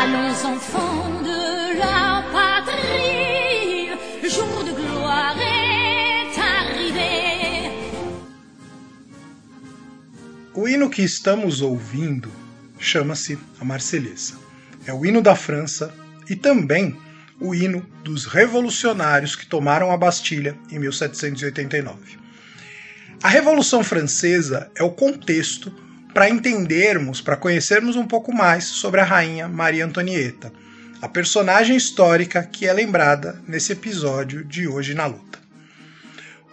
Allons enfants de la patrie, jour de gloire est arrivé. O hino que estamos ouvindo chama-se a Marselhesa. É o hino da França e também o hino dos revolucionários que tomaram a Bastilha em 1789. A Revolução Francesa é o contexto para entendermos, para conhecermos um pouco mais sobre a rainha Maria Antonieta, a personagem histórica que é lembrada nesse episódio de Hoje na Luta.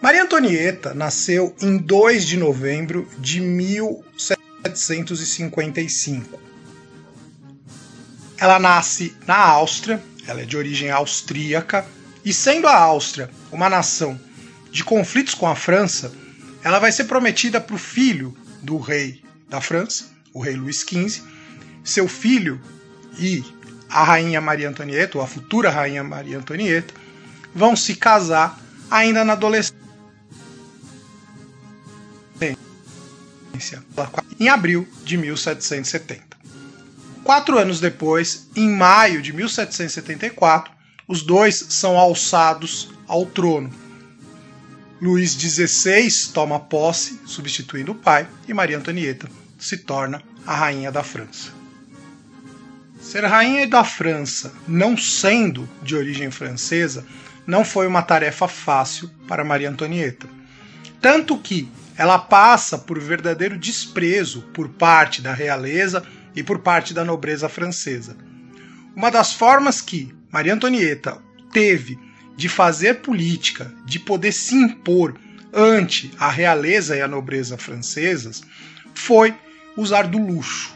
Maria Antonieta nasceu em 2 de novembro de 1755. Ela nasce na Áustria, ela é de origem austríaca, e sendo a Áustria uma nação de conflitos com a França, ela vai ser prometida para o filho do rei da França, o rei Luís XV. Seu filho e a rainha Maria Antonieta, ou a futura rainha Maria Antonieta, vão se casar ainda na adolescência. Em abril de 1770. Quatro anos depois, em maio de 1774, os dois são alçados ao trono Luís XVI toma posse, substituindo o pai, e Maria Antonieta se torna a rainha da França. Ser rainha da França, não sendo de origem francesa, não foi uma tarefa fácil para Maria Antonieta. Tanto que ela passa por verdadeiro desprezo por parte da realeza e por parte da nobreza francesa. Uma das formas que Maria Antonieta teve de fazer política, de poder se impor ante a realeza e a nobreza francesas, foi usar do luxo.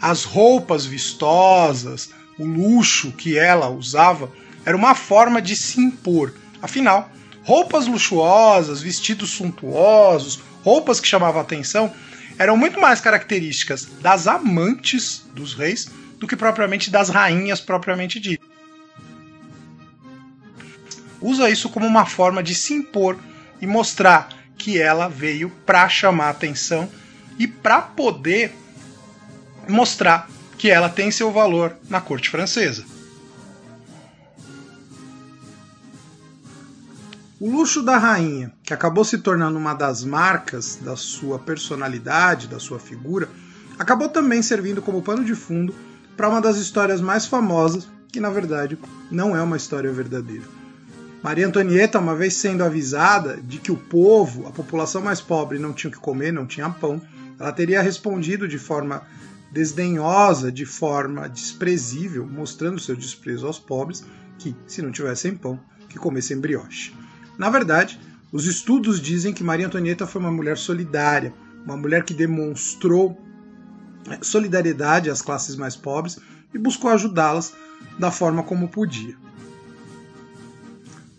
As roupas vistosas, o luxo que ela usava, era uma forma de se impor. Afinal, roupas luxuosas, vestidos suntuosos, roupas que chamavam atenção, eram muito mais características das amantes dos reis do que propriamente das rainhas propriamente ditas usa isso como uma forma de se impor e mostrar que ela veio para chamar atenção e para poder mostrar que ela tem seu valor na corte francesa. O luxo da rainha, que acabou se tornando uma das marcas da sua personalidade, da sua figura, acabou também servindo como pano de fundo para uma das histórias mais famosas, que na verdade não é uma história verdadeira. Maria Antonieta, uma vez sendo avisada de que o povo, a população mais pobre, não tinha o que comer, não tinha pão, ela teria respondido de forma desdenhosa, de forma desprezível, mostrando seu desprezo aos pobres, que, se não tivessem pão, que comessem brioche. Na verdade, os estudos dizem que Maria Antonieta foi uma mulher solidária, uma mulher que demonstrou eh, solidariedade às classes mais pobres e buscou ajudá-las da forma como podia.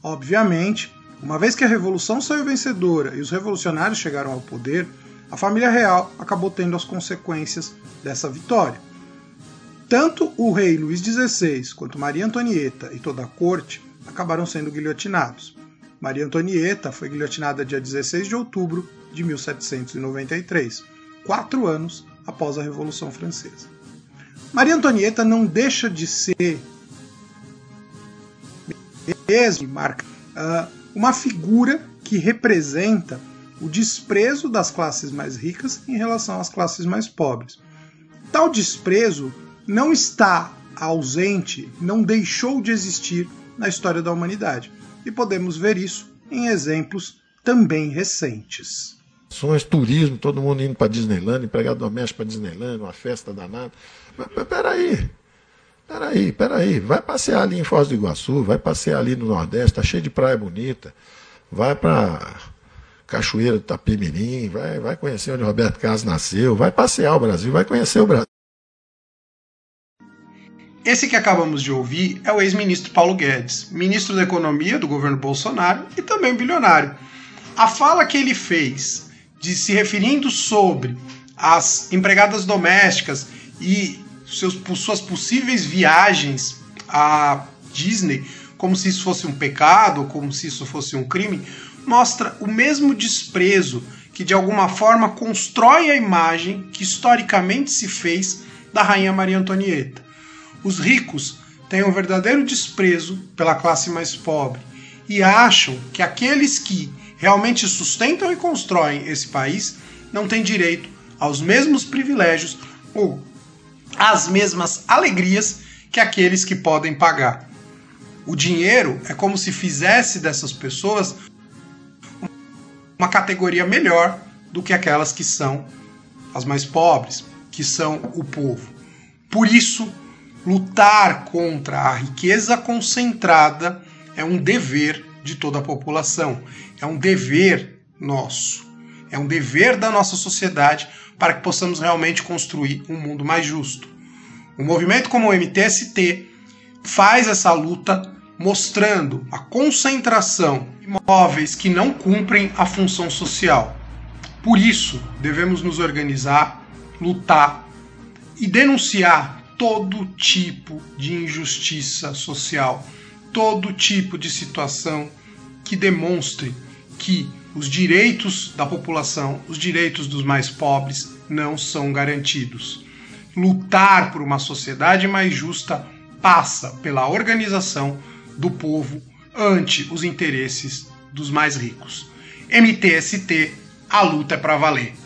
Obviamente, uma vez que a revolução saiu vencedora e os revolucionários chegaram ao poder, a família real acabou tendo as consequências dessa vitória. Tanto o rei Luís XVI quanto Maria Antonieta e toda a corte acabaram sendo guilhotinados. Maria Antonieta foi guilhotinada dia 16 de outubro de 1793, quatro anos após a Revolução Francesa. Maria Antonieta não deixa de ser mesmo marca uh, uma figura que representa o desprezo das classes mais ricas em relação às classes mais pobres. Tal desprezo não está ausente, não deixou de existir na história da humanidade. E podemos ver isso em exemplos também recentes. Sonhos, turismo, todo mundo indo para Disneyland, empregado doméstico para Disneyland, uma festa danada. Mas, peraí, Peraí, peraí, vai passear ali em Foz do Iguaçu, vai passear ali no Nordeste, tá cheio de praia bonita, vai para Cachoeira do Tapimirim, vai, vai conhecer onde Roberto Carlos nasceu, vai passear o Brasil, vai conhecer o Brasil. Esse que acabamos de ouvir é o ex-ministro Paulo Guedes, ministro da Economia do governo Bolsonaro e também bilionário. A fala que ele fez de se referindo sobre as empregadas domésticas e seus, suas possíveis viagens à Disney como se isso fosse um pecado, como se isso fosse um crime, mostra o mesmo desprezo que de alguma forma constrói a imagem que historicamente se fez da rainha Maria Antonieta. Os ricos têm um verdadeiro desprezo pela classe mais pobre e acham que aqueles que realmente sustentam e constroem esse país não têm direito aos mesmos privilégios ou às mesmas alegrias que aqueles que podem pagar. O dinheiro é como se fizesse dessas pessoas uma categoria melhor do que aquelas que são as mais pobres, que são o povo. Por isso, lutar contra a riqueza concentrada é um dever de toda a população, é um dever nosso, é um dever da nossa sociedade para que possamos realmente construir um mundo mais justo. Um movimento como o MTST faz essa luta mostrando a concentração de imóveis que não cumprem a função social. Por isso, devemos nos organizar, lutar e denunciar todo tipo de injustiça social, todo tipo de situação que demonstre que os direitos da população, os direitos dos mais pobres não são garantidos. Lutar por uma sociedade mais justa passa pela organização do povo ante os interesses dos mais ricos. MTST, a luta é para valer.